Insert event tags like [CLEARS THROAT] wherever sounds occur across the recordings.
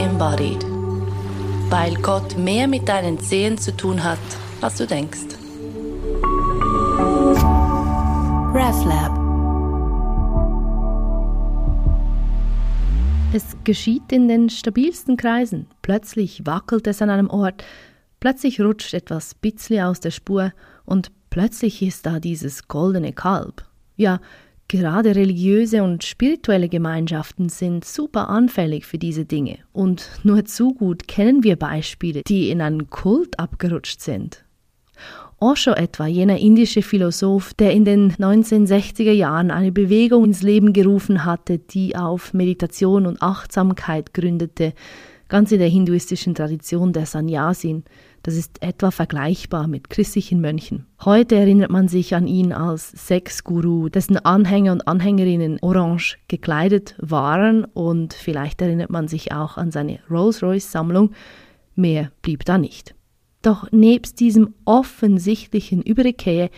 embodied. Weil Gott mehr mit deinen Zehen zu tun hat, als du denkst. RefLab Es geschieht in den stabilsten Kreisen. Plötzlich wackelt es an einem Ort, plötzlich rutscht etwas Bitzli aus der Spur und plötzlich ist da dieses goldene Kalb. Ja, gerade religiöse und spirituelle Gemeinschaften sind super anfällig für diese Dinge und nur zu gut kennen wir Beispiele, die in einen Kult abgerutscht sind. Osho etwa, jener indische Philosoph, der in den 1960er Jahren eine Bewegung ins Leben gerufen hatte, die auf Meditation und Achtsamkeit gründete, ganz in der hinduistischen Tradition der Sannyasin. Das ist etwa vergleichbar mit christlichen Mönchen. Heute erinnert man sich an ihn als Sexguru, dessen Anhänger und Anhängerinnen orange gekleidet waren und vielleicht erinnert man sich auch an seine Rolls-Royce-Sammlung. Mehr blieb da nicht. Doch nebst diesem offensichtlichen Überkehr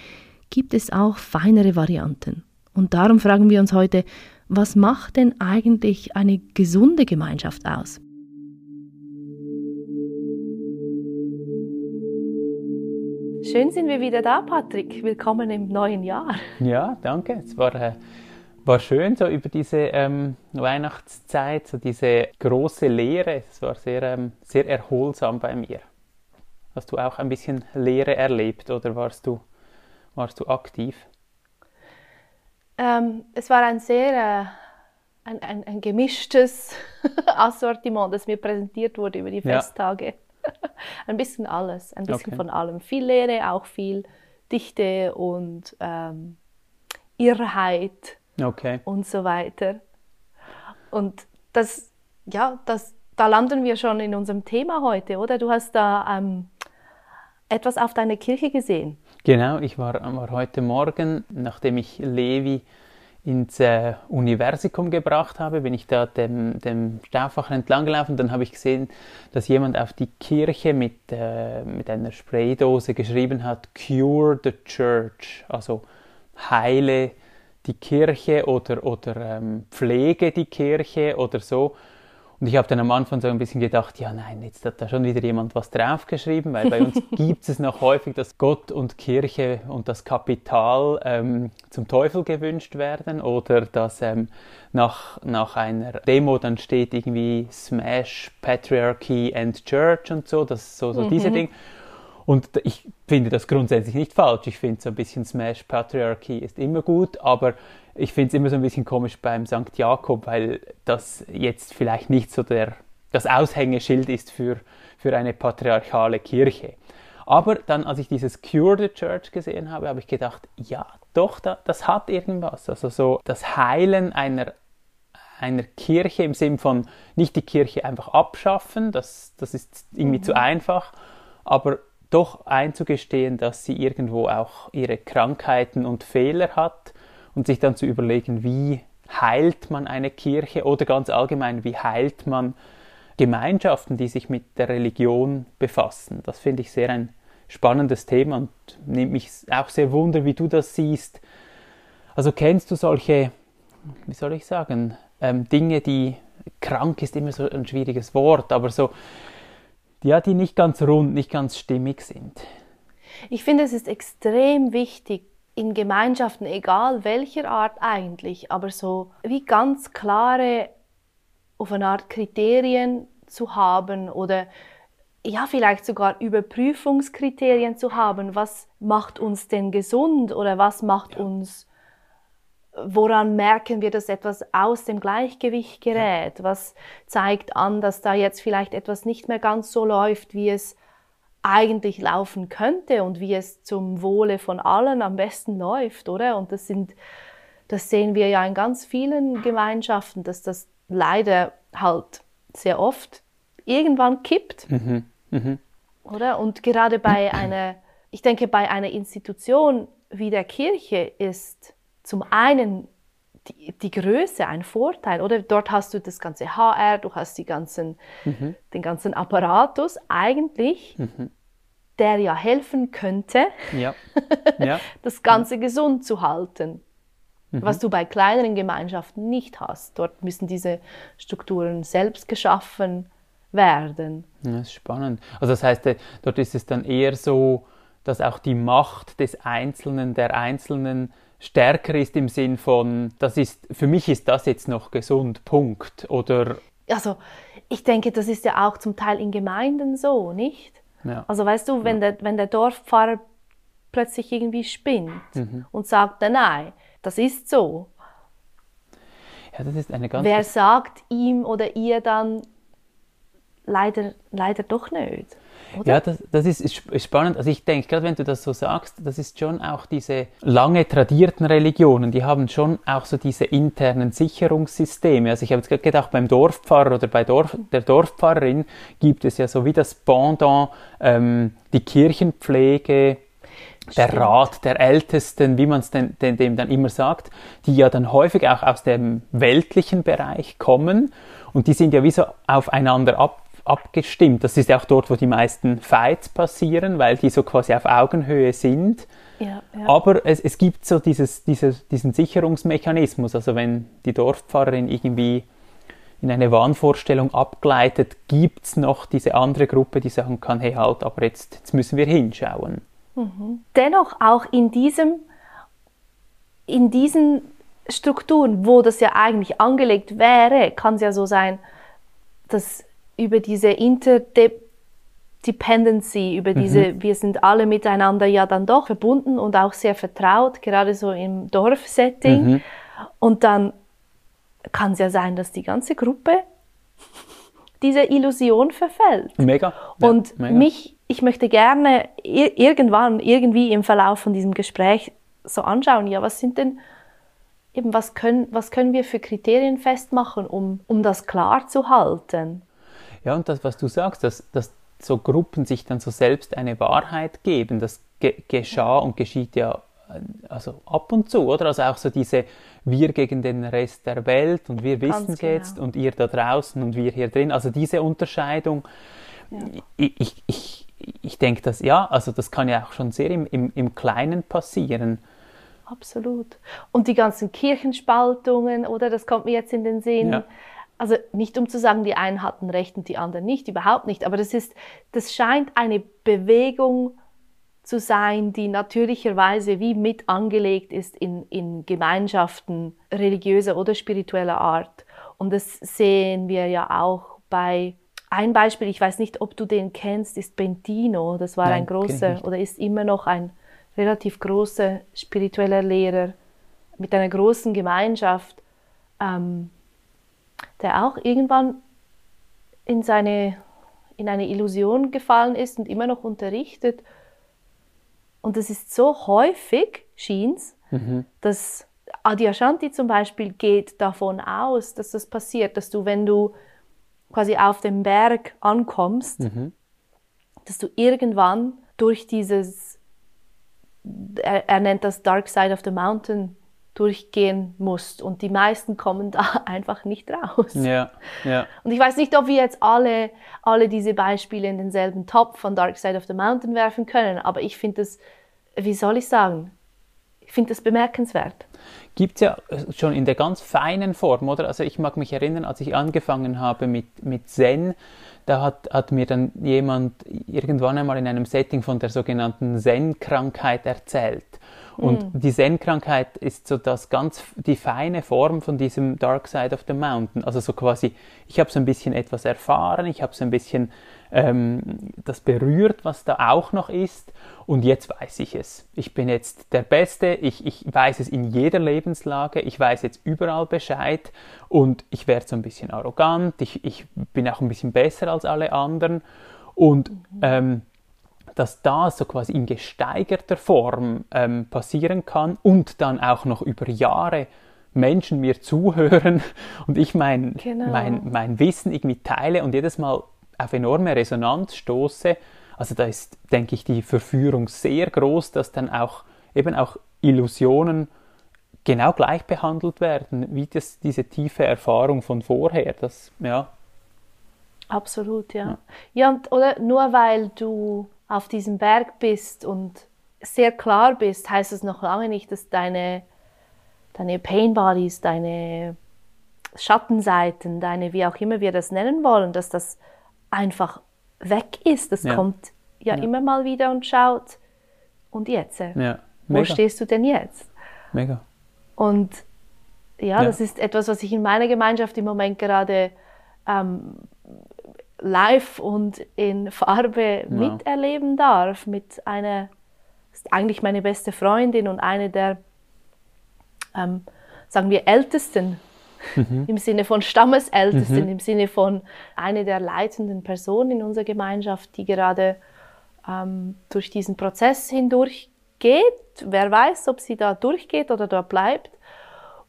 gibt es auch feinere Varianten. Und darum fragen wir uns heute, was macht denn eigentlich eine gesunde Gemeinschaft aus? Schön sind wir wieder da, Patrick. Willkommen im neuen Jahr. Ja, danke. Es war, äh, war schön, so über diese ähm, Weihnachtszeit, so diese große Lehre. Es war sehr, ähm, sehr erholsam bei mir. Hast du auch ein bisschen Lehre erlebt oder warst du, warst du aktiv? Ähm, es war ein sehr äh, ein, ein, ein, gemischtes [LAUGHS] Assortiment, das mir präsentiert wurde über die Festtage. Ja. [LAUGHS] ein bisschen alles, ein bisschen okay. von allem. Viel Lehre, auch viel Dichte und ähm, Irrheit okay. und so weiter. Und das, ja, das, da landen wir schon in unserem Thema heute, oder? Du hast da ähm, etwas auf deine Kirche gesehen. Genau, ich war, war heute Morgen, nachdem ich Levi ins äh, Universikum gebracht habe, bin ich da dem, dem entlang gelaufen. Dann habe ich gesehen, dass jemand auf die Kirche mit, äh, mit einer Spraydose geschrieben hat, Cure the Church, also heile die Kirche oder, oder ähm, pflege die Kirche oder so. Und ich habe dann am Anfang so ein bisschen gedacht, ja nein, jetzt hat da schon wieder jemand was draufgeschrieben, weil bei uns [LAUGHS] gibt es noch häufig, dass Gott und Kirche und das Kapital ähm, zum Teufel gewünscht werden oder dass ähm, nach, nach einer Demo dann steht irgendwie Smash Patriarchy and Church und so, das so, so mhm. diese Dinge. Und ich finde das grundsätzlich nicht falsch. Ich finde so ein bisschen Smash Patriarchy ist immer gut, aber ich finde es immer so ein bisschen komisch beim St. Jakob, weil das jetzt vielleicht nicht so der, das Aushängeschild ist für, für eine patriarchale Kirche. Aber dann, als ich dieses Cure the Church gesehen habe, habe ich gedacht, ja, doch, da, das hat irgendwas. Also so das Heilen einer, einer Kirche im Sinn von nicht die Kirche einfach abschaffen, das, das ist irgendwie mhm. zu einfach, aber doch einzugestehen, dass sie irgendwo auch ihre Krankheiten und Fehler hat und sich dann zu überlegen, wie heilt man eine Kirche oder ganz allgemein, wie heilt man Gemeinschaften, die sich mit der Religion befassen. Das finde ich sehr ein spannendes Thema und nimmt mich auch sehr wunder, wie du das siehst. Also kennst du solche, wie soll ich sagen, ähm, Dinge, die krank ist immer so ein schwieriges Wort, aber so, ja, die nicht ganz rund, nicht ganz stimmig sind. Ich finde, es ist extrem wichtig, in Gemeinschaften, egal welcher Art eigentlich, aber so wie ganz klare auf eine Art Kriterien zu haben oder ja, vielleicht sogar Überprüfungskriterien zu haben, was macht uns denn gesund oder was macht ja. uns, woran merken wir, dass etwas aus dem Gleichgewicht gerät, ja. was zeigt an, dass da jetzt vielleicht etwas nicht mehr ganz so läuft, wie es eigentlich laufen könnte und wie es zum Wohle von allen am besten läuft, oder? Und das sind, das sehen wir ja in ganz vielen Gemeinschaften, dass das leider halt sehr oft irgendwann kippt, mhm. Mhm. oder? Und gerade bei einer, ich denke, bei einer Institution wie der Kirche ist zum einen die, die Größe ein Vorteil, oder? Dort hast du das ganze HR, du hast die ganzen, mhm. den ganzen Apparatus eigentlich, mhm. der ja helfen könnte, ja. [LAUGHS] Ja. das Ganze gesund zu halten. Mhm. Was du bei kleineren Gemeinschaften nicht hast. Dort müssen diese Strukturen selbst geschaffen werden. Ja, das ist spannend. Also das heißt, äh, dort ist es dann eher so, dass auch die Macht des Einzelnen, der Einzelnen stärker ist im Sinn von, das ist, für mich ist das jetzt noch gesund, Punkt. Oder also ich denke, das ist ja auch zum Teil in Gemeinden so, nicht? Ja. Also weißt du, wenn, ja. der, wenn der Dorfpfarrer plötzlich irgendwie spinnt mhm. und sagt, nein, nein, das ist so. Ja, das ist eine ganz Wer sagt ihm oder ihr dann leider, leider doch nicht? Oder? Ja, das, das ist, spannend. Also ich denke, gerade wenn du das so sagst, das ist schon auch diese lange tradierten Religionen, die haben schon auch so diese internen Sicherungssysteme. Also ich habe jetzt gerade gedacht, beim Dorfpfarrer oder bei Dorf, der Dorfpfarrerin gibt es ja so wie das Pendant, ähm, die Kirchenpflege, der Stimmt. Rat der Ältesten, wie man es dem dann immer sagt, die ja dann häufig auch aus dem weltlichen Bereich kommen und die sind ja wie so aufeinander ab, abgestimmt. Das ist auch dort, wo die meisten Fights passieren, weil die so quasi auf Augenhöhe sind. Ja, ja. Aber es, es gibt so dieses, dieses, diesen Sicherungsmechanismus. Also wenn die Dorfpfarrerin irgendwie in eine Wahnvorstellung abgleitet, gibt es noch diese andere Gruppe, die sagen kann, hey halt, aber jetzt, jetzt müssen wir hinschauen. Mhm. Dennoch auch in diesem, in diesen Strukturen, wo das ja eigentlich angelegt wäre, kann es ja so sein, dass über diese Interdependency, über diese, mhm. wir sind alle miteinander ja dann doch verbunden und auch sehr vertraut, gerade so im Dorfsetting. Mhm. Und dann kann es ja sein, dass die ganze Gruppe dieser Illusion verfällt. Mega. Ja, und mega. mich, ich möchte gerne irgendwann, irgendwie im Verlauf von diesem Gespräch so anschauen, ja, was sind denn eben, was können, was können wir für Kriterien festmachen, um, um das klar zu halten? Ja, und das, was du sagst, dass, dass so Gruppen sich dann so selbst eine Wahrheit geben, das ge geschah und geschieht ja also ab und zu, oder? Also auch so diese wir gegen den Rest der Welt und wir wissen es genau. jetzt und ihr da draußen und wir hier drin. Also diese Unterscheidung, ja. ich, ich, ich, ich denke, dass ja, also das kann ja auch schon sehr im, im, im Kleinen passieren. Absolut. Und die ganzen Kirchenspaltungen, oder das kommt mir jetzt in den Sinn. Ja. Also nicht um zu sagen, die einen hatten Recht und die anderen nicht, überhaupt nicht. Aber das ist, das scheint eine Bewegung zu sein, die natürlicherweise wie mit angelegt ist in, in Gemeinschaften religiöser oder spiritueller Art. Und das sehen wir ja auch bei ein Beispiel, ich weiß nicht, ob du den kennst, ist Bentino. Das war Nein, ein großer oder ist immer noch ein relativ großer spiritueller Lehrer mit einer großen Gemeinschaft. Ähm, der auch irgendwann in, seine, in eine Illusion gefallen ist und immer noch unterrichtet. Und es ist so häufig, schien es, mhm. dass Adyashanti zum Beispiel geht davon aus, dass das passiert, dass du, wenn du quasi auf dem Berg ankommst, mhm. dass du irgendwann durch dieses, er, er nennt das Dark Side of the Mountain, durchgehen musst und die meisten kommen da [LAUGHS] einfach nicht raus. Ja, ja. Und ich weiß nicht, ob wir jetzt alle, alle diese Beispiele in denselben Topf von Dark Side of the Mountain werfen können, aber ich finde das, wie soll ich sagen, ich finde das bemerkenswert. Gibt es ja schon in der ganz feinen Form, oder? Also ich mag mich erinnern, als ich angefangen habe mit, mit Zen, da hat, hat mir dann jemand irgendwann einmal in einem Setting von der sogenannten Zen-Krankheit erzählt. Und mhm. die Zen-Krankheit ist so das ganz, die feine Form von diesem Dark Side of the Mountain. Also so quasi, ich habe so ein bisschen etwas erfahren, ich habe so ein bisschen ähm, das berührt, was da auch noch ist. Und jetzt weiß ich es. Ich bin jetzt der Beste, ich, ich weiß es in jeder Lebenslage, ich weiß jetzt überall Bescheid und ich werde so ein bisschen arrogant, ich, ich bin auch ein bisschen besser als alle anderen. Und ähm, dass das so quasi in gesteigerter Form ähm, passieren kann und dann auch noch über Jahre Menschen mir [LAUGHS] zuhören und ich mein, genau. mein, mein Wissen irgendwie teile und jedes Mal auf enorme Resonanz stoße. Also da ist, denke ich, die Verführung sehr groß, dass dann auch eben auch Illusionen genau gleich behandelt werden, wie das, diese tiefe Erfahrung von vorher. Das, ja. Absolut, ja. Ja, ja und, oder nur weil du auf diesem Berg bist und sehr klar bist, heißt es noch lange nicht, dass deine, deine Pain Bodies, deine Schattenseiten, deine, wie auch immer wir das nennen wollen, dass das einfach weg ist. Das Ja. kommt ja, Ja. immer mal wieder und schaut. Und jetzt? Ja, Wo stehst du denn jetzt? mega. Und ja, Ja. das ist etwas, was ich in meiner Gemeinschaft im Moment gerade ähm, live und in Farbe miterleben darf. Mit einer, ist eigentlich meine beste Freundin und eine der, ähm, sagen wir, Ältesten. Im Sinne von Stammesältesten, im Sinne von eine der leitenden Personen in unserer Gemeinschaft, die gerade ähm, durch diesen Prozess hindurch geht. Wer weiß, ob sie da durchgeht oder da bleibt.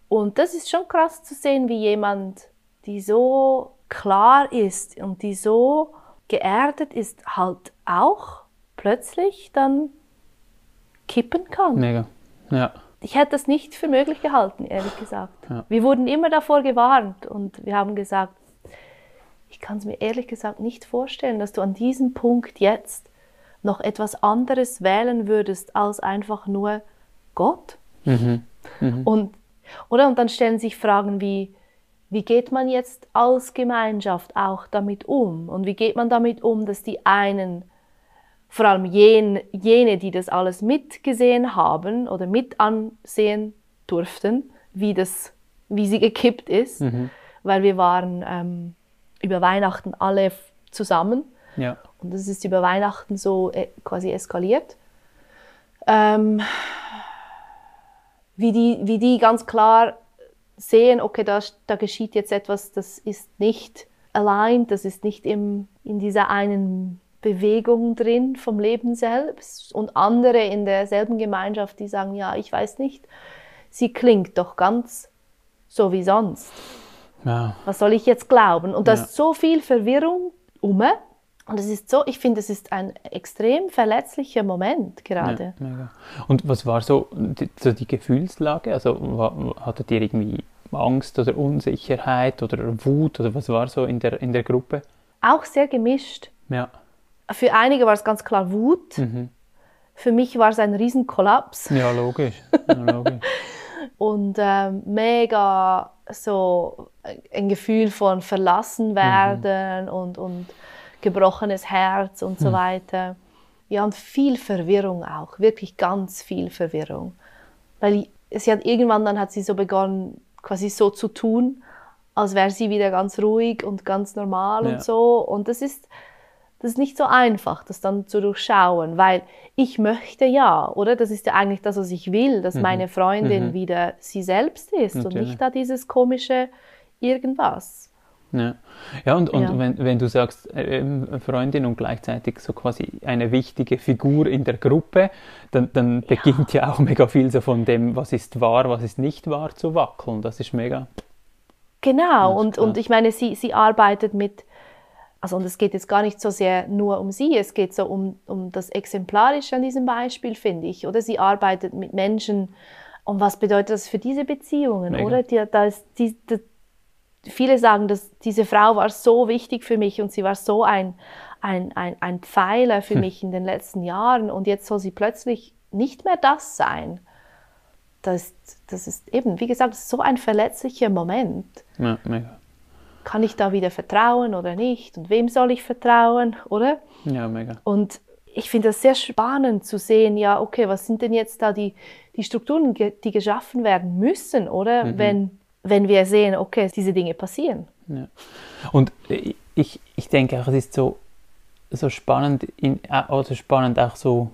Und das ist schon krass zu sehen, wie jemand, die so klar ist und die so geerdet ist, halt auch plötzlich dann kippen kann. Mega. Ja. Ich hätte das nicht für möglich gehalten, ehrlich gesagt. Ja. Wir wurden immer davor gewarnt und wir haben gesagt, ich kann es mir ehrlich gesagt nicht vorstellen, dass du an diesem Punkt jetzt noch etwas anderes wählen würdest als einfach nur Gott. Mhm. Und, oder? und dann stellen sich Fragen wie, wie geht man jetzt als Gemeinschaft auch damit um? Und wie geht man damit um, dass die einen, vor allem jen, jene, die das alles mitgesehen haben oder mit ansehen durften, wie, das, wie sie gekippt ist, weil wir waren ähm, über Weihnachten alle zusammen Ja. und das ist über Weihnachten so äh, quasi eskaliert. Ähm, wie, die, wie die ganz klar sehen, okay, da, da geschieht jetzt etwas, das ist nicht allein, das ist nicht im, in dieser einen Bewegung drin vom Leben selbst. Und andere in derselben Gemeinschaft, die sagen, ja, ich weiß nicht, sie klingt doch ganz so wie sonst Ja. was soll ich jetzt glauben? Und da Ja. ist so viel Verwirrung um. Und es ist so, ich finde, es ist ein extrem verletzlicher Moment gerade. Ja. Und was war so die, so die Gefühlslage? Also wa- hattet ihr irgendwie Angst oder Unsicherheit oder Wut oder was war so in der, in der Gruppe? Auch sehr gemischt. Ja. Für einige war es ganz klar Wut. Mhm. Für mich war es ein Riesenkollaps Ja, logisch. Ja, logisch. [LAUGHS] und ähm, mega so ein Gefühl von verlassen werden und, und gebrochenes Herz und so weiter. Ja, und viel Verwirrung auch, wirklich ganz viel Verwirrung. Weil sie hat irgendwann dann hat sie so begonnen, quasi so zu tun, als wäre sie wieder ganz ruhig und ganz normal Ja. und so. Und das ist, das ist nicht so einfach, das dann zu durchschauen, weil ich möchte ja, oder? Das ist ja eigentlich das, was ich will, dass meine Freundin wieder sie selbst ist und Natürlich. nicht da dieses komische irgendwas. Ja, ja und, und Ja. Wenn, wenn du sagst, äh, ähm, Freundin und gleichzeitig so quasi eine wichtige Figur in der Gruppe, dann, dann beginnt ja auch mega viel so von dem, was ist wahr, was ist nicht wahr, zu wackeln. Das ist mega. Genau, und, klar. und ich meine, sie, sie arbeitet mit, also und es geht jetzt gar nicht so sehr nur um sie, es geht so um, um das Exemplarische an diesem Beispiel, finde ich, oder? Sie arbeitet mit Menschen, und was bedeutet das für diese Beziehungen, Mega. oder? Die, da ist die, die, viele sagen, dass diese Frau war so wichtig für mich und sie war so ein, ein, ein, ein Pfeiler für mich in den letzten Jahren und jetzt soll sie plötzlich nicht mehr das sein. Das, das ist eben, wie gesagt, so ein verletzlicher Moment Ja, mega. Kann ich da wieder vertrauen oder nicht und wem soll ich vertrauen, oder? Ja, mega. Und ich finde das sehr spannend zu sehen, ja, okay, was sind denn jetzt da die, die Strukturen, die geschaffen werden müssen, oder? Wenn, wenn wir sehen, okay, diese Dinge passieren. Ja. Und ich, ich denke auch, es ist so, so spannend, in, also spannend auch so,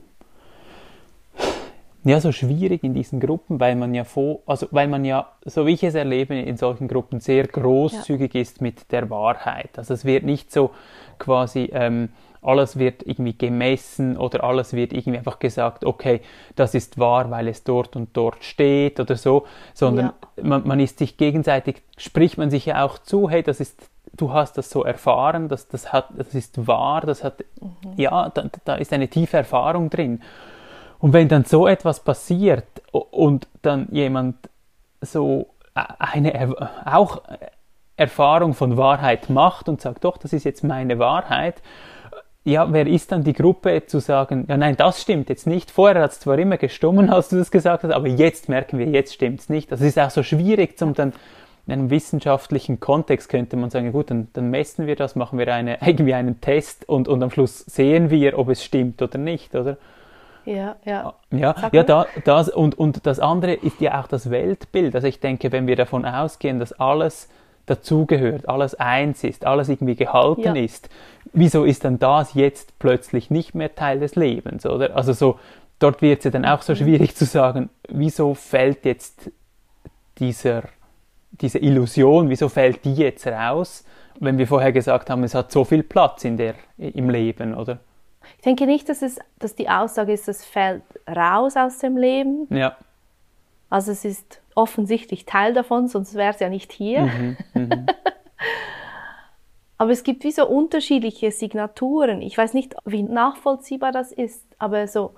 ja, so schwierig in diesen Gruppen, weil man ja vor, also weil man ja, so wie ich es erlebe, in solchen Gruppen sehr großzügig ist mit der Wahrheit. Also es wird nicht so quasi, ähm, alles wird irgendwie gemessen oder alles wird irgendwie einfach gesagt, okay, das ist wahr, weil es dort und dort steht oder so, sondern man, man ist sich gegenseitig, spricht man sich ja auch zu, hey, das ist, du hast das so erfahren, das, das, hat, das ist wahr, das hat, ja, da, da ist eine tiefe Erfahrung drin. Und wenn dann so etwas passiert und dann jemand so äh, eine Er- auch Erfahrung von Wahrheit macht und sagt, doch, das ist jetzt meine Wahrheit, ja, wer ist dann die Gruppe zu sagen, ja nein, das stimmt jetzt nicht. Vorher hat es zwar immer gestummen, [LAUGHS] als du das gesagt hast, aber jetzt merken wir, jetzt stimmt es nicht. Das ist auch so schwierig, zum dann in einem wissenschaftlichen Kontext könnte man sagen, gut, dann, dann messen wir das, machen wir eine, [LAUGHS] irgendwie einen Test und, und am Schluss sehen wir, ob es stimmt oder nicht, oder? Ja, ja. Ja, ja da, das, und, und das andere ist ja auch das Weltbild. Also ich denke, wenn wir davon ausgehen, dass alles dazugehört, alles eins ist, alles irgendwie gehalten ja. ist, wieso ist dann das jetzt plötzlich nicht mehr Teil des Lebens, oder? Also so, dort wird es ja dann auch so mhm. schwierig zu sagen, wieso fällt jetzt dieser, diese Illusion, wieso fällt die jetzt raus, wenn wir vorher gesagt haben, es hat so viel Platz in der, im Leben, oder? Ich denke nicht, dass, es, dass die Aussage ist, es fällt raus aus dem Leben. Ja. Also es ist offensichtlich Teil davon, sonst wäre es ja nicht hier. Mhm, mhm. [LAUGHS] aber es gibt wie so unterschiedliche Signaturen. Ich weiß nicht, wie nachvollziehbar das ist, aber so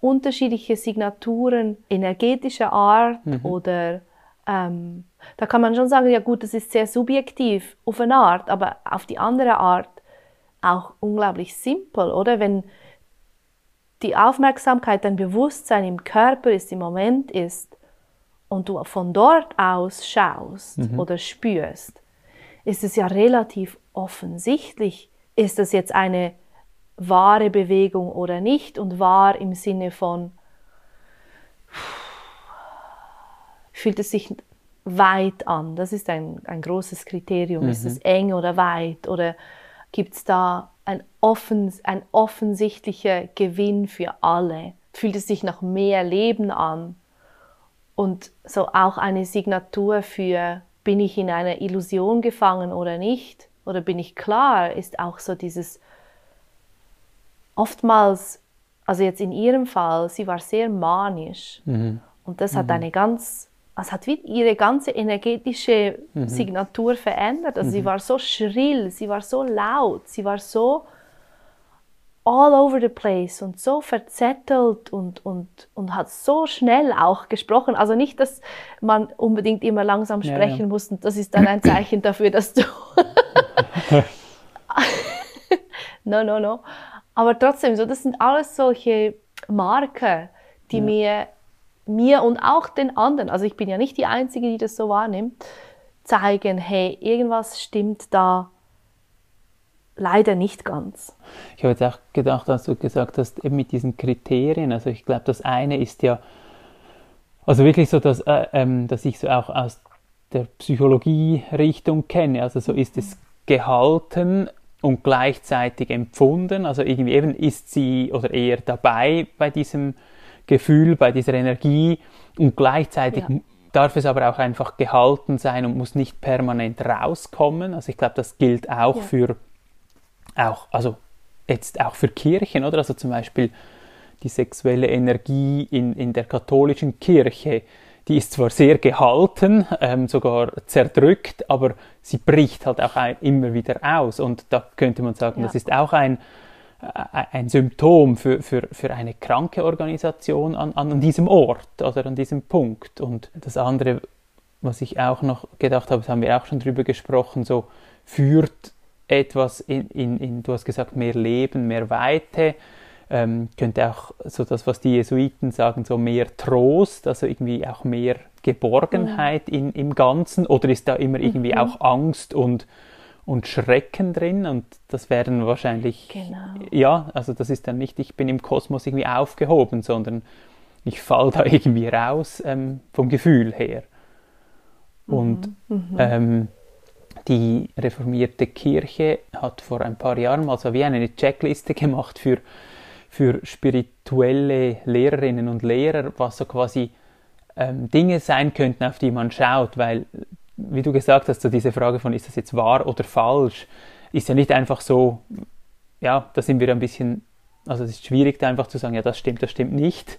unterschiedliche Signaturen energetischer Art mhm. oder ähm, da kann man schon sagen, ja gut, das ist sehr subjektiv auf eine Art, aber auf die andere Art auch unglaublich simpel, oder? Wenn die Aufmerksamkeit, dein Bewusstsein im Körper ist, im Moment ist, und du von dort aus schaust mhm. oder spürst, ist es ja relativ offensichtlich, ist das jetzt eine wahre Bewegung oder nicht und wahr im Sinne von, fühlt es sich weit an? Das ist ein, ein großes Kriterium. Mhm. Ist es eng oder weit? Oder gibt es da ein, offens, ein offensichtlicher Gewinn für alle? Fühlt es sich nach mehr Leben an? Und so auch eine Signatur für, bin ich in einer Illusion gefangen oder nicht? Oder bin ich klar? Ist auch so dieses, oftmals, also jetzt in ihrem Fall, sie war sehr manisch. Mhm. Und das hat mhm. eine ganz, es hat ihre ganze energetische mhm. Signatur verändert. Also sie mhm. war so schrill, sie war so laut, sie war so all over the place und so verzettelt und, und, und hat so schnell auch gesprochen. Also nicht, dass man unbedingt immer langsam sprechen ja, ja. muss und das ist dann ein Zeichen dafür, dass du... [LAUGHS] no, no, no. Aber trotzdem, so, das sind alles solche Marker, die ja. mir, mir und auch den anderen, also ich bin ja nicht die Einzige, die das so wahrnimmt, zeigen, hey, irgendwas stimmt da leider nicht ganz. Ich habe jetzt auch gedacht, als du gesagt hast, eben mit diesen Kriterien, also ich glaube, das eine ist ja, also wirklich so, dass, äh, ähm, dass ich so auch aus der Psychologie-Richtung kenne, also so ist es gehalten und gleichzeitig empfunden, also irgendwie eben ist sie oder eher dabei bei diesem Gefühl, bei dieser Energie und gleichzeitig ja. darf es aber auch einfach gehalten sein und muss nicht permanent rauskommen. Also ich glaube, das gilt auch ja. für auch, also jetzt auch für Kirchen, oder? Also zum Beispiel die sexuelle Energie in, in der katholischen Kirche, die ist zwar sehr gehalten, ähm, sogar zerdrückt, aber sie bricht halt auch immer wieder aus. Und da könnte man sagen, ja. das ist auch ein, ein Symptom für, für, für eine kranke Organisation an, an diesem Ort oder an diesem Punkt. Und das andere, was ich auch noch gedacht habe, das haben wir auch schon drüber gesprochen, so führt etwas in, in, in, du hast gesagt, mehr Leben, mehr Weite, ähm, könnte auch so das, was die Jesuiten sagen, so mehr Trost, also irgendwie auch mehr Geborgenheit mhm. in, im Ganzen, oder ist da immer irgendwie mhm. auch Angst und, und Schrecken drin und das werden wahrscheinlich, genau. ja, also das ist dann nicht, ich bin im Kosmos irgendwie aufgehoben, sondern ich falle da [LAUGHS] irgendwie raus ähm, vom Gefühl her. Und mhm. mhm. ähm, die reformierte Kirche hat vor ein paar Jahren mal so wie eine Checkliste gemacht für, für spirituelle Lehrerinnen und Lehrer, was so quasi ähm, Dinge sein könnten, auf die man schaut, weil, wie du gesagt hast, so diese Frage von, ist das jetzt wahr oder falsch, ist ja nicht einfach so, ja, da sind wir ein bisschen, also es ist schwierig da einfach zu sagen, ja, das stimmt, das stimmt nicht.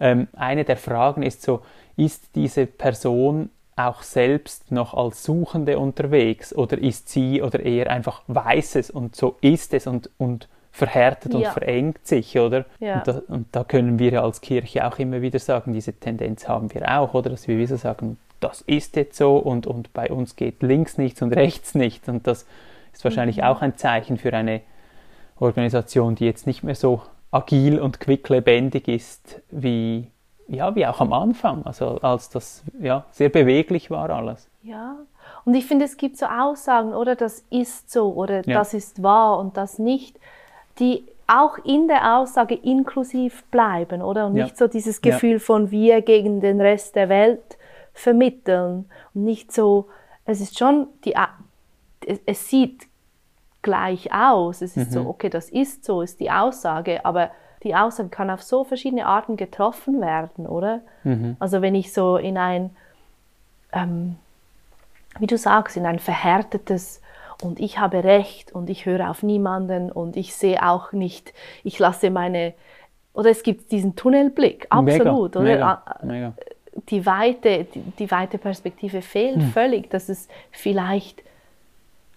Ähm, eine der Fragen ist so, ist diese Person auch selbst noch als Suchende unterwegs oder ist sie oder eher einfach weiß es und so ist es und, und verhärtet ja. und verengt sich, oder? Ja. Und, da, und, da, können wir ja als Kirche auch immer wieder sagen, diese Tendenz haben wir auch, oder? Dass wir wieder sagen, das ist jetzt so und, und bei uns geht links nichts und rechts nichts. Und das ist wahrscheinlich mhm. auch ein Zeichen für eine Organisation, die jetzt nicht mehr so agil und quicklebendig ist wie ja, wie auch am Anfang, also als das ja, sehr beweglich war alles. Ja, und ich finde, es gibt so Aussagen, oder das ist so, oder ja. das ist wahr und das nicht, die auch in der Aussage inklusiv bleiben, oder? Und ja. nicht so dieses Gefühl ja. von wir gegen den Rest der Welt vermitteln. Und nicht so, es ist schon, die, es, es sieht gleich aus. Es ist mhm. so, okay, das ist so, ist die Aussage, aber die Aussage kann auf so verschiedene Arten getroffen werden, oder? Mhm. Also wenn ich so in ein, ähm, wie du sagst, in ein verhärtetes und ich habe Recht und ich höre auf niemanden und ich sehe auch nicht, ich lasse meine, oder es gibt diesen Tunnelblick, absolut, mega, oder? Mega, mega. Die, weite, die, die, weite Perspektive fehlt hm. völlig, dass es vielleicht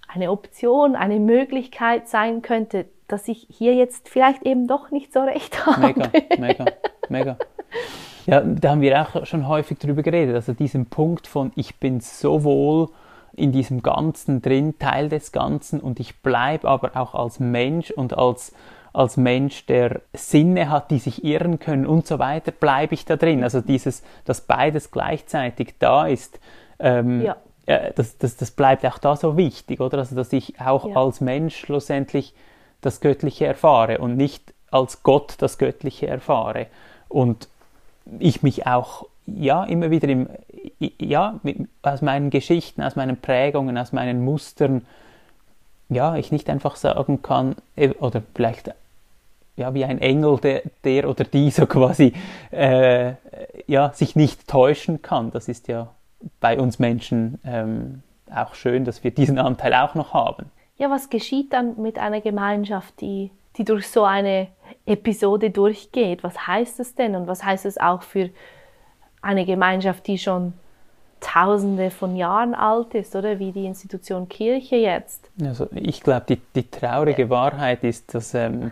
eine Option, eine Möglichkeit sein könnte, dass ich hier jetzt vielleicht eben doch nicht so recht [LAUGHS] habe. Mega, mega, mega. Ja, da haben wir auch schon häufig drüber geredet, also diesen Punkt von ich bin so wohl in diesem Ganzen drin, Teil des Ganzen und ich bleibe aber auch als Mensch und als, als Mensch, der Sinne hat, die sich irren können und so weiter, bleibe ich da drin. Also dieses, dass beides gleichzeitig da ist, ähm, ja. äh, das, das, das bleibt auch da so wichtig, oder? Also dass ich auch ja. als Mensch schlussendlich das Göttliche erfahre und nicht als Gott das Göttliche erfahre. Und ich mich auch ja, immer wieder im, ja, aus meinen Geschichten, aus meinen Prägungen, aus meinen Mustern, ja, ich nicht einfach sagen kann, äh, oder vielleicht ja, wie ein Engel, der, der oder die so quasi äh, ja, sich nicht täuschen kann. Das ist ja bei uns Menschen ähm, auch schön, dass wir diesen Anteil auch noch haben. Ja, was geschieht dann mit einer Gemeinschaft, die, die durch so eine Episode durchgeht? Was heißt das denn und was heißt es auch für, eine Gemeinschaft, die schon Tausende von Jahren alt ist, oder wie die Institution Kirche jetzt. Also ich glaube, die, die traurige Wahrheit ist, dass ähm,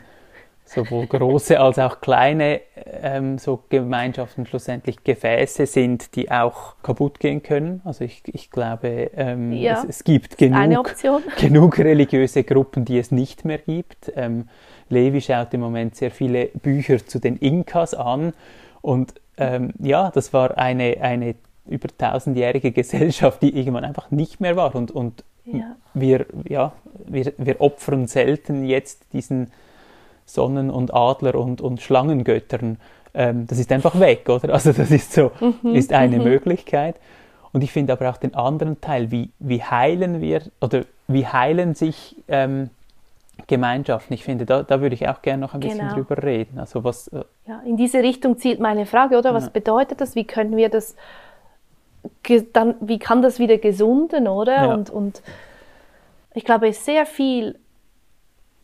sowohl große als auch kleine ähm, so Gemeinschaften schlussendlich Gefäße sind, die auch kaputt gehen können. Also ich, ich glaube, ähm, ja, es, es, gibt genug, [LAUGHS] genug religiöse Gruppen, die es nicht mehr gibt. Ähm, Levi schaut im Moment sehr viele Bücher zu den Inkas an und ähm, ja, das war eine, eine über tausendjährige Gesellschaft, die irgendwann einfach nicht mehr war. Und, und ja. Wir, ja, wir, wir opfern selten jetzt diesen Sonnen- und Adler- und, und Schlangengöttern. Ähm, das ist einfach weg, oder? Also das ist so, mhm. ist eine mhm. Möglichkeit. Und ich finde aber auch den anderen Teil, wie, wie heilen wir oder wie heilen sich ähm, Gemeinschaften. Ich finde, da, da würde ich auch gerne noch ein bisschen genau. drüber reden. Also was, äh, ja, in diese Richtung zielt meine Frage, oder? Was ja. bedeutet das? Wie können wir das dann, wie kann das wieder gesunden, oder? Ja. Und, und ich glaube, sehr viel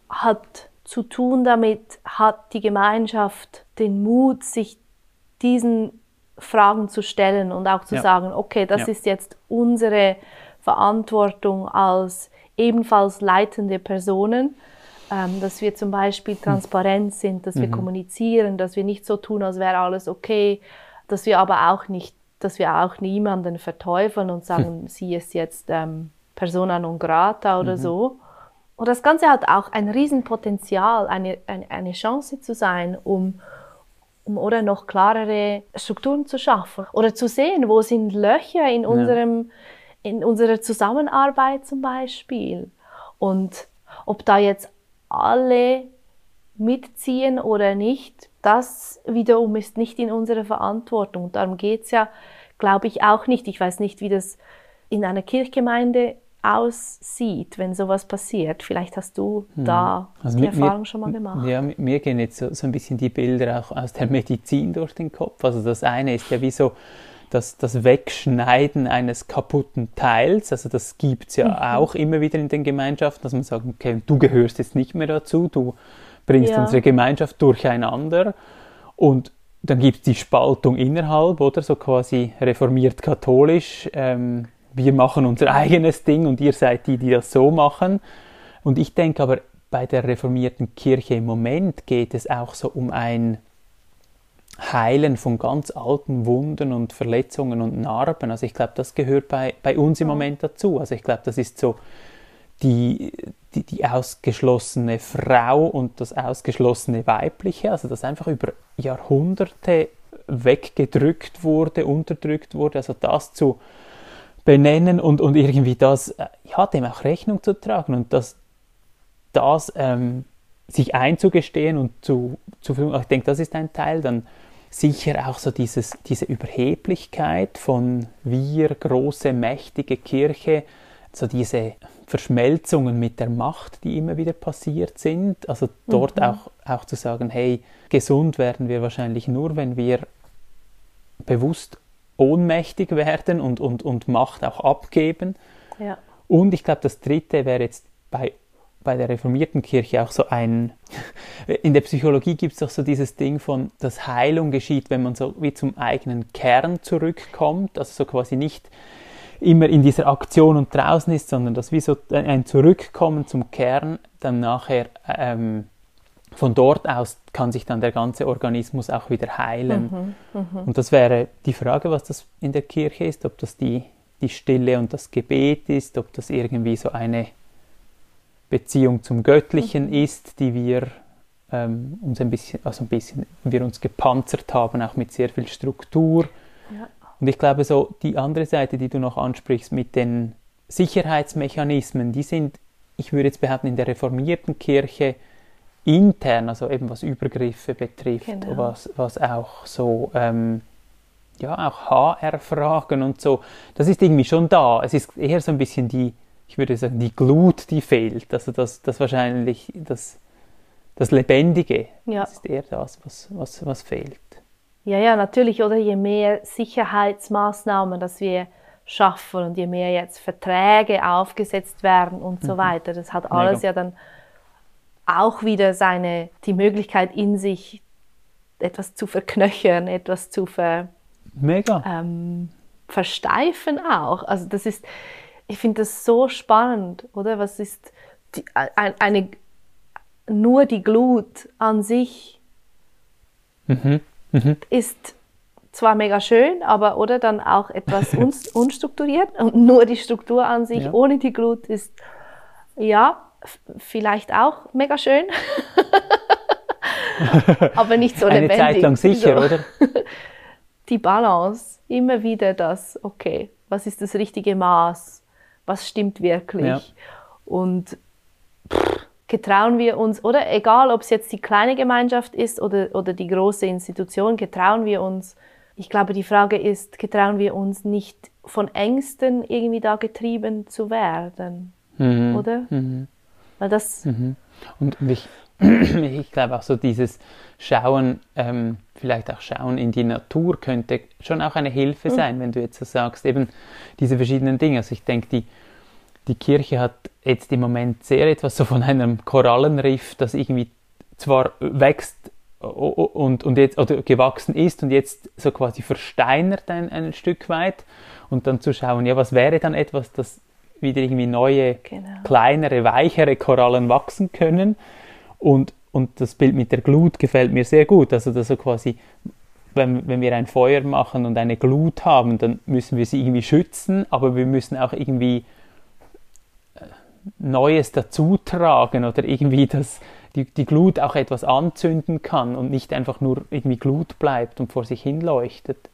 hat zu tun damit, hat die Gemeinschaft den Mut, sich diesen Fragen zu stellen und auch zu ja. sagen, okay, das ist jetzt unsere Verantwortung als ebenfalls leitende Personen, ähm, dass wir zum Beispiel hm. transparent sind, dass wir mhm. kommunizieren, dass wir nicht so tun, als wäre alles okay, dass wir aber auch nicht, dass wir auch niemanden verteufeln und sagen, hm. sie ist jetzt ähm, persona non grata oder mhm. so. Und das Ganze hat auch ein Riesenpotenzial, eine, eine, eine Chance zu sein, um, um oder noch klarere Strukturen zu schaffen oder zu sehen, wo sind Löcher in unserem ja in unserer Zusammenarbeit zum Beispiel. Und ob da jetzt alle mitziehen oder nicht, das wiederum ist nicht in unserer Verantwortung. Darum geht es ja, glaube ich, auch nicht. Ich weiß nicht, wie das in einer Kirchgemeinde aussieht, wenn sowas passiert. Vielleicht hast du hm. da also die Erfahrung mir, schon mal gemacht. Ja, mir gehen jetzt so, so ein bisschen die Bilder auch aus der Medizin durch den Kopf. Also das eine ist ja wie so, das, das Wegschneiden eines kaputten Teils, also das gibt es ja mhm. auch immer wieder in den Gemeinschaften, dass man sagt, okay, du gehörst jetzt nicht mehr dazu, du bringst ja. unsere Gemeinschaft durcheinander und dann gibt es die Spaltung innerhalb, oder so quasi reformiert katholisch, ähm, wir machen unser eigenes Ding und ihr seid die, die das so machen. Und ich denke aber, bei der reformierten Kirche im Moment geht es auch so um ein Heilen von ganz alten Wunden und Verletzungen und Narben. Also ich glaube, das gehört bei, bei uns im Moment dazu. Also ich glaube, das ist so die, die, die, ausgeschlossene Frau und das ausgeschlossene Weibliche, also das einfach über Jahrhunderte weggedrückt wurde, unterdrückt wurde, also das zu, benennen und, und irgendwie das, äh, ja, dem auch Rechnung zu tragen und das, das ähm, sich einzugestehen und zu, zu ich denke, das ist ein Teil, dann sicher auch so dieses, diese Überheblichkeit von wir, große, mächtige Kirche, so diese Verschmelzungen mit der Macht, die immer wieder passiert sind. Also dort mhm. auch, auch zu sagen, hey, gesund werden wir wahrscheinlich nur, wenn wir bewusst ohnmächtig werden und, und, und Macht auch abgeben. Ja. Und ich glaube, das Dritte wäre jetzt bei, bei der reformierten Kirche auch so ein, [LAUGHS] in der Psychologie gibt es doch so dieses Ding von, dass Heilung geschieht, wenn man so wie zum eigenen Kern zurückkommt, also so quasi nicht immer in dieser Aktion und draußen ist, sondern dass wie so ein Zurückkommen zum Kern dann nachher ähm, von dort aus kann sich dann der ganze Organismus auch wieder heilen. Mhm, mh. Und das wäre die Frage, was das in der Kirche ist, ob das die, die Stille und das Gebet ist, ob das irgendwie so eine Beziehung zum Göttlichen mhm. ist, die wir ähm, uns ein bisschen, also ein bisschen, wir uns gepanzert haben, auch mit sehr viel Struktur. Ja. Und ich glaube, so die andere Seite, die du noch ansprichst, mit den Sicherheitsmechanismen, die sind, ich würde jetzt behaupten, in der reformierten Kirche intern, also eben was Übergriffe betrifft, genau. was, was auch so, ähm, ja, auch HR-Fragen und so, das ist irgendwie schon da. Es ist eher so ein bisschen die, ich würde sagen, die Glut, die fehlt. Also das, das wahrscheinlich, das, das Lebendige, ja. das ist eher das, was, was, was fehlt. Ja, ja, natürlich, oder je mehr Sicherheitsmaßnahmen, dass wir schaffen und je mehr jetzt Verträge aufgesetzt werden und mhm. so weiter, das hat alles Mega. ja dann auch wieder seine, die Möglichkeit in sich, etwas zu verknöchern, etwas zu ver, Mega. Ähm, versteifen auch. Also das ist, ich finde das so spannend, oder? Was ist die, eine, eine, nur die Glut an sich mhm. Mhm. ist zwar mega schön, aber oder dann auch etwas [LAUGHS] unstrukturiert und nur die Struktur an sich ja. ohne die Glut ist ja vielleicht auch mega schön, [LAUGHS] aber nicht so Eine lebendig. Eine Zeit lang sicher, so. oder? [LAUGHS] Die Balance, immer wieder das, okay, was ist das richtige Maß, was stimmt wirklich ja. und pff, getrauen wir uns, oder egal ob es jetzt die kleine Gemeinschaft ist oder, oder die große Institution, getrauen wir uns, ich glaube die Frage ist, getrauen wir uns nicht von Ängsten irgendwie da getrieben zu werden, mhm. oder? Mhm. Weil das. Mhm. Und ich, [CLEARS THROAT] ich glaube auch so dieses Schauen, ähm, vielleicht auch Schauen in die Natur könnte schon auch eine Hilfe mhm. sein, wenn du jetzt so sagst, eben diese verschiedenen Dinge. Also ich denke, die, die Kirche hat jetzt im Moment sehr etwas so von einem Korallenriff, das irgendwie zwar wächst und, und jetzt oder gewachsen ist und jetzt so quasi versteinert ein, ein Stück weit und dann zu schauen, ja, was wäre dann etwas, das wieder irgendwie neue, genau. kleinere, weichere Korallen wachsen können. Und, und das Bild mit der Glut gefällt mir sehr gut. Also, dass so quasi, wenn, wenn wir ein Feuer machen und eine Glut haben, dann müssen wir sie irgendwie schützen, aber wir müssen auch irgendwie äh, Neues dazutragen oder irgendwie, dass die, die Glut auch etwas anzünden kann und nicht einfach nur irgendwie Glut bleibt und vor sich hin leuchtet.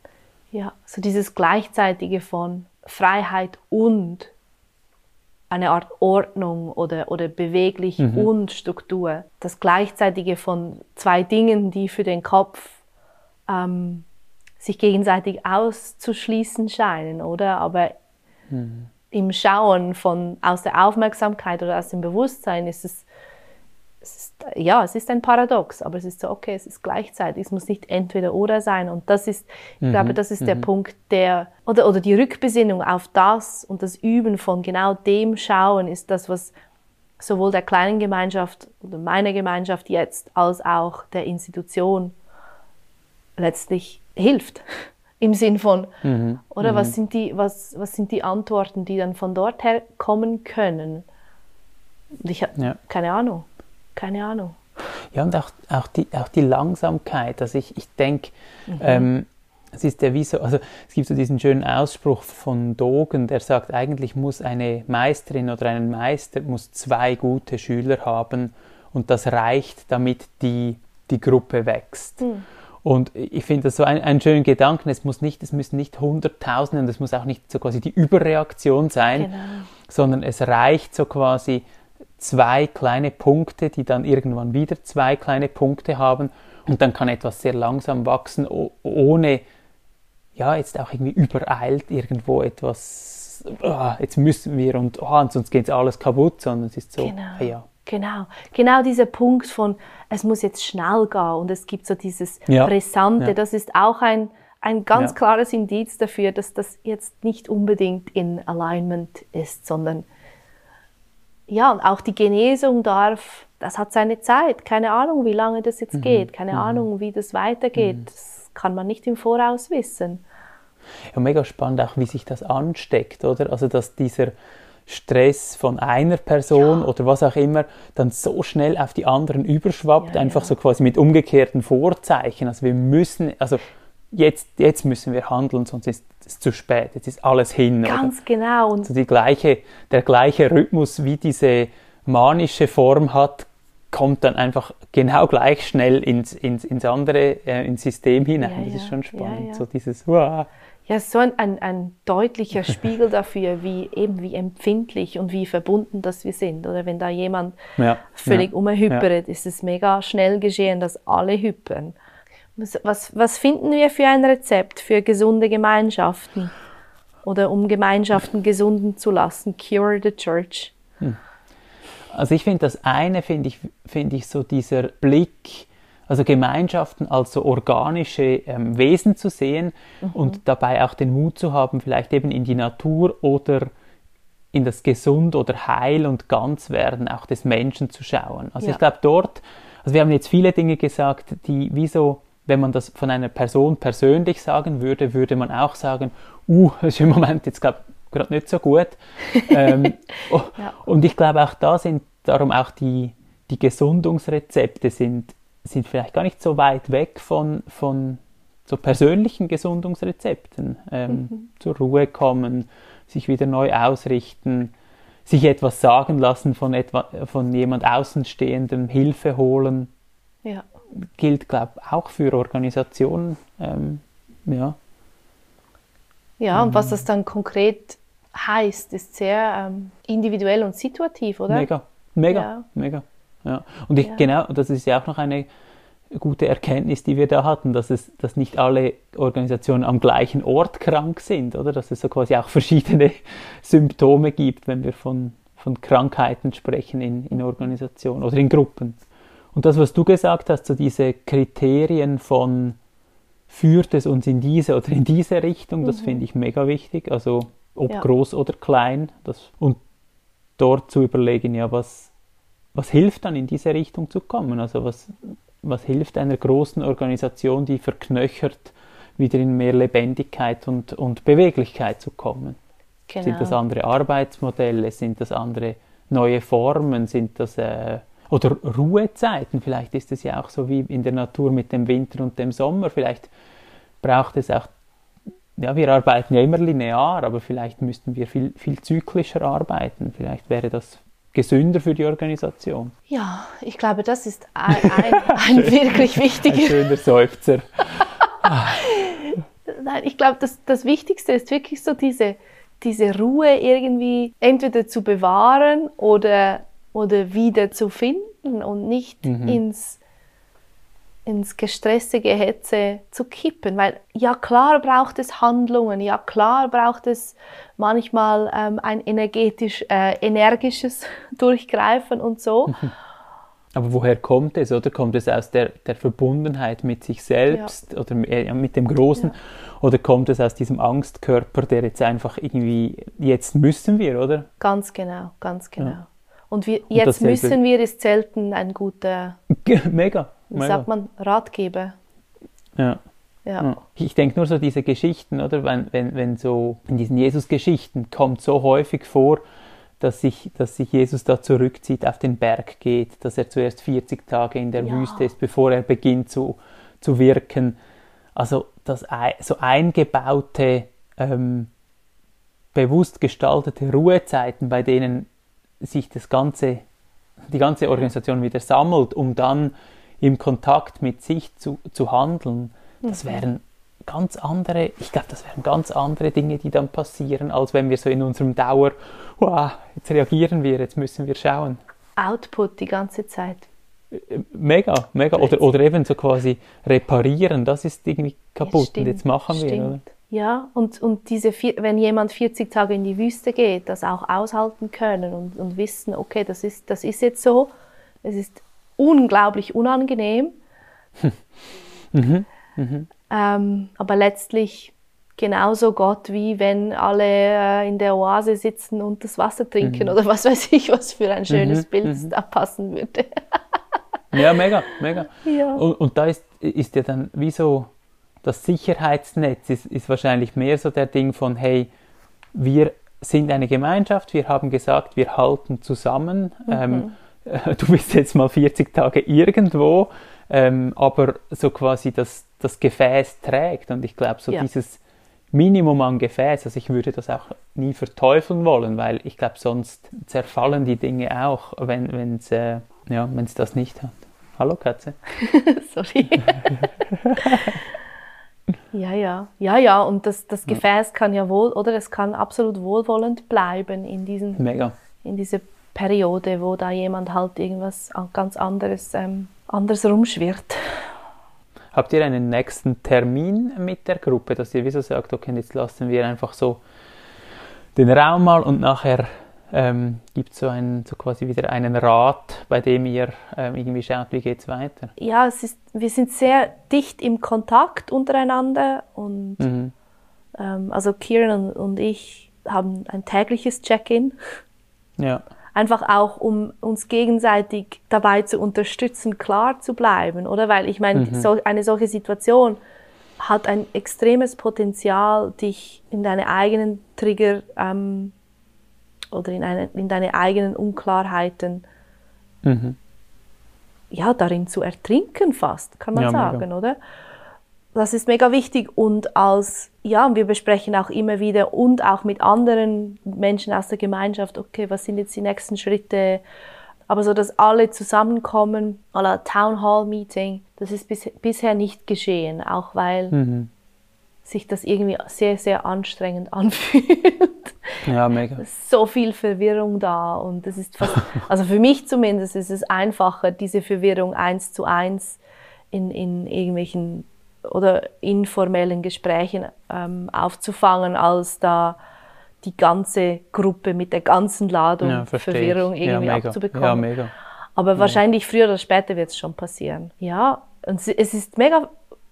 Ja, so dieses Gleichzeitige von Freiheit und eine Art Ordnung oder, oder beweglich mhm. und Struktur. Das Gleichzeitige von zwei Dingen, die für den Kopf ähm, sich gegenseitig auszuschließen scheinen, oder? Aber mhm. im Schauen von aus der Aufmerksamkeit oder aus dem Bewusstsein ist es es ist, ja, es ist ein Paradox, aber es ist so, okay, es ist gleichzeitig, es muss nicht entweder oder sein. Und das ist, ich mhm. glaube, das ist mhm. der Punkt, der, oder, oder die Rückbesinnung auf das und das Üben von genau dem Schauen ist das, was sowohl der kleinen Gemeinschaft oder meiner Gemeinschaft jetzt als auch der Institution letztlich hilft. [LAUGHS] Im Sinn von, mhm. oder was, mhm. sind die, was, was sind die Antworten, die dann von dort her kommen können? Und ich habe ja. keine Ahnung keine Ahnung. Ja, und auch, auch, die, auch die Langsamkeit. Also ich, ich denke, mhm. ähm, es ist ja wie so, also es gibt so diesen schönen Ausspruch von Dogen, der sagt, eigentlich muss eine Meisterin oder ein Meister muss zwei gute Schüler haben und das reicht, damit die, die Gruppe wächst. Mhm. Und ich finde das so ein, einen schönen Gedanken. Es muss nicht, es müssen nicht Hunderttausende und es muss auch nicht so quasi die Überreaktion sein, genau. sondern es reicht so quasi zwei kleine Punkte, die dann irgendwann wieder zwei kleine Punkte haben und dann kann etwas sehr langsam wachsen, ohne ja jetzt auch irgendwie übereilt irgendwo etwas, oh, jetzt müssen wir und, oh, und sonst geht alles kaputt, sondern es ist so, genau. ja. Genau, genau dieser Punkt von, es muss jetzt schnell gehen und es gibt so dieses ja. Brisante, ja. das ist auch ein, ein ganz ja. klares Indiz dafür, dass das jetzt nicht unbedingt in Alignment ist, sondern ja, und auch die Genesung darf, das hat seine Zeit. Keine Ahnung, wie lange das jetzt mhm. geht, keine mhm. Ahnung, wie das weitergeht. Mhm. Das kann man nicht im Voraus wissen. Ja, mega spannend auch, wie sich das ansteckt, oder? Also, dass dieser Stress von einer Person ja. oder was auch immer dann so schnell auf die anderen überschwappt, ja, einfach ja. so quasi mit umgekehrten Vorzeichen. Also wir müssen, also jetzt, jetzt müssen wir handeln, sonst ist es zu spät, jetzt ist alles hin. Ganz oder? genau. Und also die gleiche, der gleiche Rhythmus, wie diese manische Form hat, kommt dann einfach genau gleich schnell ins, ins, ins andere, äh, ins System hinein. das ist schon spannend, so dieses, wow. Ja, so ein, ein, ein deutlicher Spiegel dafür, wie eben wie empfindlich und wie verbunden das wir sind. Oder wenn da jemand ja, völlig ja, umhypert, ja. ist es mega schnell geschehen, dass alle hypern. Was, was, was finden wir für ein Rezept für gesunde Gemeinschaften? Oder um Gemeinschaften gesunden zu lassen? Cure the Church. Hm. Also ich finde das eine, finde ich, finde ich so dieser Blick, also Gemeinschaften als so organische ähm, Wesen zu sehen mhm. und dabei auch den Mut zu haben, vielleicht eben in die Natur oder in das Gesund oder Heil und Ganzwerden auch des Menschen zu schauen. Also ja. ich glaube dort, also wir haben jetzt viele Dinge gesagt, die wie so, wenn man das von einer Person persönlich sagen würde, würde man auch sagen, uh, das ist im Moment jetzt gerade nicht so gut. [LAUGHS] ähm, oh, ja. Und ich glaube auch da sind darum auch die, die Gesundungsrezepte sind sind vielleicht gar nicht so weit weg von, von so persönlichen Gesundungsrezepten. Ähm, mhm. Zur Ruhe kommen, sich wieder neu ausrichten, sich etwas sagen lassen von, etwa, von jemand Außenstehendem, Hilfe holen. Ja. Gilt, glaube ich, auch für Organisationen. Ähm, ja. ja, und was das dann konkret heißt, ist sehr ähm, individuell und situativ, oder? Mega, mega, ja. mega. Ja. Und ich, ja. genau, das ist ja auch noch eine gute Erkenntnis, die wir da hatten, dass es, dass nicht alle Organisationen am gleichen Ort krank sind, oder? Dass es so quasi auch verschiedene [LAUGHS] Symptome gibt, wenn wir von, von Krankheiten sprechen in, in Organisationen oder in Gruppen. Und das, was du gesagt hast, so diese Kriterien von führt es uns in diese oder in diese Richtung, das mhm. finde ich mega wichtig. Also ob ja. groß oder klein. Das, und dort zu überlegen, ja, was, was hilft dann in diese Richtung zu kommen? Also was, was hilft einer großen Organisation, die verknöchert, wieder in mehr Lebendigkeit und, und Beweglichkeit zu kommen? Genau. Sind das andere Arbeitsmodelle? Sind das andere neue Formen? Sind das äh, oder Ruhezeiten? Vielleicht ist es ja auch so wie in der Natur mit dem Winter und dem Sommer. Vielleicht braucht es auch ja, wir arbeiten ja immer linear, aber vielleicht müssten wir viel, viel zyklischer arbeiten. Vielleicht wäre das gesünder für die Organisation? Ja, ich glaube, das ist ein, ein, ein [LAUGHS] wirklich wichtiger. Ein schöner Seufzer. [LAUGHS] Nein, ich glaube, das, das Wichtigste ist wirklich so diese, diese Ruhe irgendwie entweder zu bewahren oder, oder wieder zu finden und nicht mhm. ins ins gestresste Gehetze zu kippen. Weil ja klar braucht es Handlungen, ja klar braucht es manchmal ähm, ein energetisch, äh, energisches [LAUGHS] Durchgreifen und so. [LAUGHS] Aber woher kommt es? Oder kommt es aus der, der Verbundenheit mit sich selbst ja. oder äh, mit dem Großen? Ja. Oder kommt es aus diesem Angstkörper, der jetzt einfach irgendwie, jetzt müssen wir, oder? Ganz genau, ganz genau. Ja. Und wir, jetzt und müssen wir ist selten ein guter. Mega, wie sagt man, Ratgeber. Ja. Ja. Ich denke nur so diese Geschichten, oder? Wenn, wenn, wenn so in diesen Jesus-Geschichten kommt so häufig vor, dass sich, dass sich Jesus da zurückzieht, auf den Berg geht, dass er zuerst 40 Tage in der ja. Wüste ist, bevor er beginnt zu, zu wirken. Also das, so eingebaute, ähm, bewusst gestaltete Ruhezeiten, bei denen sich das ganze, die ganze Organisation wieder sammelt, um dann im Kontakt mit sich zu, zu handeln, das Mhm. wären ganz andere, ich glaube, das wären ganz andere Dinge, die dann passieren, als wenn wir so in unserem Dauer, wow, jetzt reagieren wir, jetzt müssen wir schauen. Output die ganze Zeit. Mega, mega. Oder, oder eben so quasi reparieren, das ist irgendwie kaputt Ja, und jetzt machen wir, stimmt. oder? Ja, und, und diese, vier- wenn jemand 40 Tage in die Wüste geht, das auch aushalten können und, und wissen, okay, das ist, das ist jetzt so, es ist unglaublich unangenehm, [LAUGHS] Ähm, aber letztlich genauso Gott, wie wenn alle äh, in der Oase sitzen und das Wasser trinken oder was weiß ich, was für ein schönes Bild da passen würde. Ja, mega, mega. Ja. Und, und da ist, ist ja dann wie so, das Sicherheitsnetz ist, ist wahrscheinlich mehr so der Ding von, hey, wir sind eine Gemeinschaft, wir haben gesagt, wir halten zusammen. Ähm, du bist jetzt mal 40 Tage irgendwo, ähm, aber so quasi das, das Gefäß trägt. Und ich glaube, so Ja. dieses Minimum an Gefäß, also ich würde das auch nie verteufeln wollen, weil ich glaube, sonst zerfallen die Dinge auch, wenn es äh, ja, wenn's das nicht hat. Hallo Katze. [LAUGHS] Sorry. [LAUGHS] ja, ja. Ja, ja, und das, das Gefäß kann ja wohl, oder es kann absolut wohlwollend bleiben in, diesen, Mega. in dieser Periode, wo da jemand halt irgendwas an- ganz anderes, ähm, anders rumschwirrt. Habt ihr einen nächsten Termin mit der Gruppe, dass ihr wieso sagt, okay, jetzt lassen wir einfach so den Raum mal und nachher ähm, gibt es so, einen, so quasi wieder einen Rat, bei dem ihr ähm, irgendwie schaut, wie geht es weiter? Ja, es ist, wir sind sehr dicht im Kontakt untereinander und Mhm. ähm, also Kieran und, und ich haben ein tägliches Check-in. Ja, Einfach auch, um uns gegenseitig dabei zu unterstützen, klar zu bleiben, oder? Weil ich meine, so, eine solche Situation hat ein extremes Potenzial, dich in deine eigenen Trigger ähm, oder in, eine, in deine eigenen Unklarheiten Mhm. ja, darin zu ertrinken fast, kann man Ja, mega. sagen, oder? Das ist mega wichtig und als, ja, wir besprechen auch immer wieder und auch mit anderen Menschen aus der Gemeinschaft, okay, was sind jetzt die nächsten Schritte? Aber so, dass alle zusammenkommen, à la Town Hall Meeting, das ist bis, bisher nicht geschehen, auch weil Mhm. Sich das irgendwie sehr, sehr anstrengend [LAUGHS] anfühlt ja, mega. so viel Verwirrung da und es ist fast, [LAUGHS] also für mich zumindest ist es einfacher, diese Verwirrung eins zu eins in, in irgendwelchen oder informellen Gesprächen ähm, aufzufangen, als da die ganze Gruppe mit der ganzen Ladung Ja, Verwirrung. Ja, irgendwie mega. abzubekommen. Ja, mega. Aber wahrscheinlich früher oder später wird es schon passieren. Ja, und es ist mega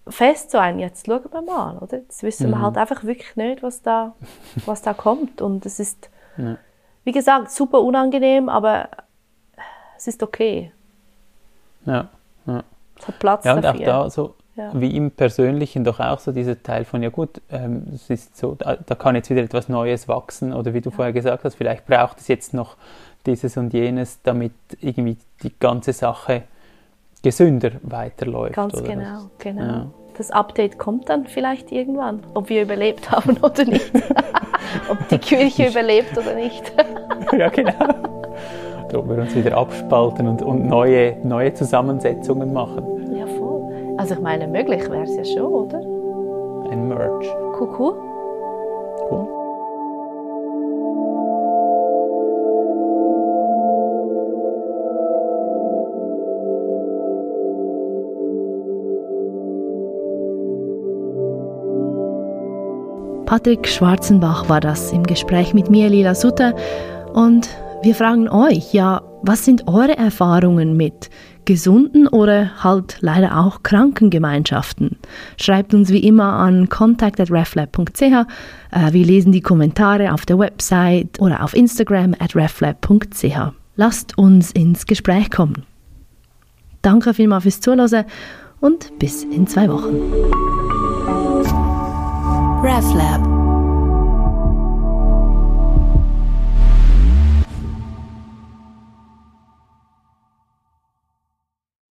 fest so ein, jetzt schauen wir mal, oder? Jetzt wissen Mhm. wir halt einfach wirklich nicht, was da, [LAUGHS] was da kommt. Und es ist, Ja. wie gesagt, super unangenehm, aber es ist okay. Ja, ja. Es hat Platz ja und auch dafür. da so, Ja. wie im Persönlichen doch auch so dieser Teil von, ja gut, ähm, es ist so, da, da kann jetzt wieder etwas Neues wachsen oder wie du vorher gesagt hast, vielleicht braucht es jetzt noch dieses und jenes, damit irgendwie die ganze Sache gesünder weiterläuft. Ganz oder? genau, genau. Ja. Das Update kommt dann vielleicht irgendwann, ob wir überlebt haben [LAUGHS] oder nicht. [LAUGHS] ob die Kirche überlebt oder nicht. [LAUGHS] ja, genau. Ob wir uns wieder abspalten und, und neue, neue Zusammensetzungen machen. ja, voll. Also ich meine, möglich wäre es ja schon, oder? Ein Merch. Cool, cool. Patrick Schwarzenbach war das im Gespräch mit mir, Lila Sutter. Und wir fragen euch, ja, was sind eure Erfahrungen mit gesunden oder halt leider auch kranken Gemeinschaften? Schreibt uns wie immer an contact.reflab.ch. Äh, wir lesen die Kommentare auf der Website oder auf Instagram at reflab.ch. Lasst uns ins Gespräch kommen. Danke vielmals fürs Zuhören und bis in zwei Wochen. RefLab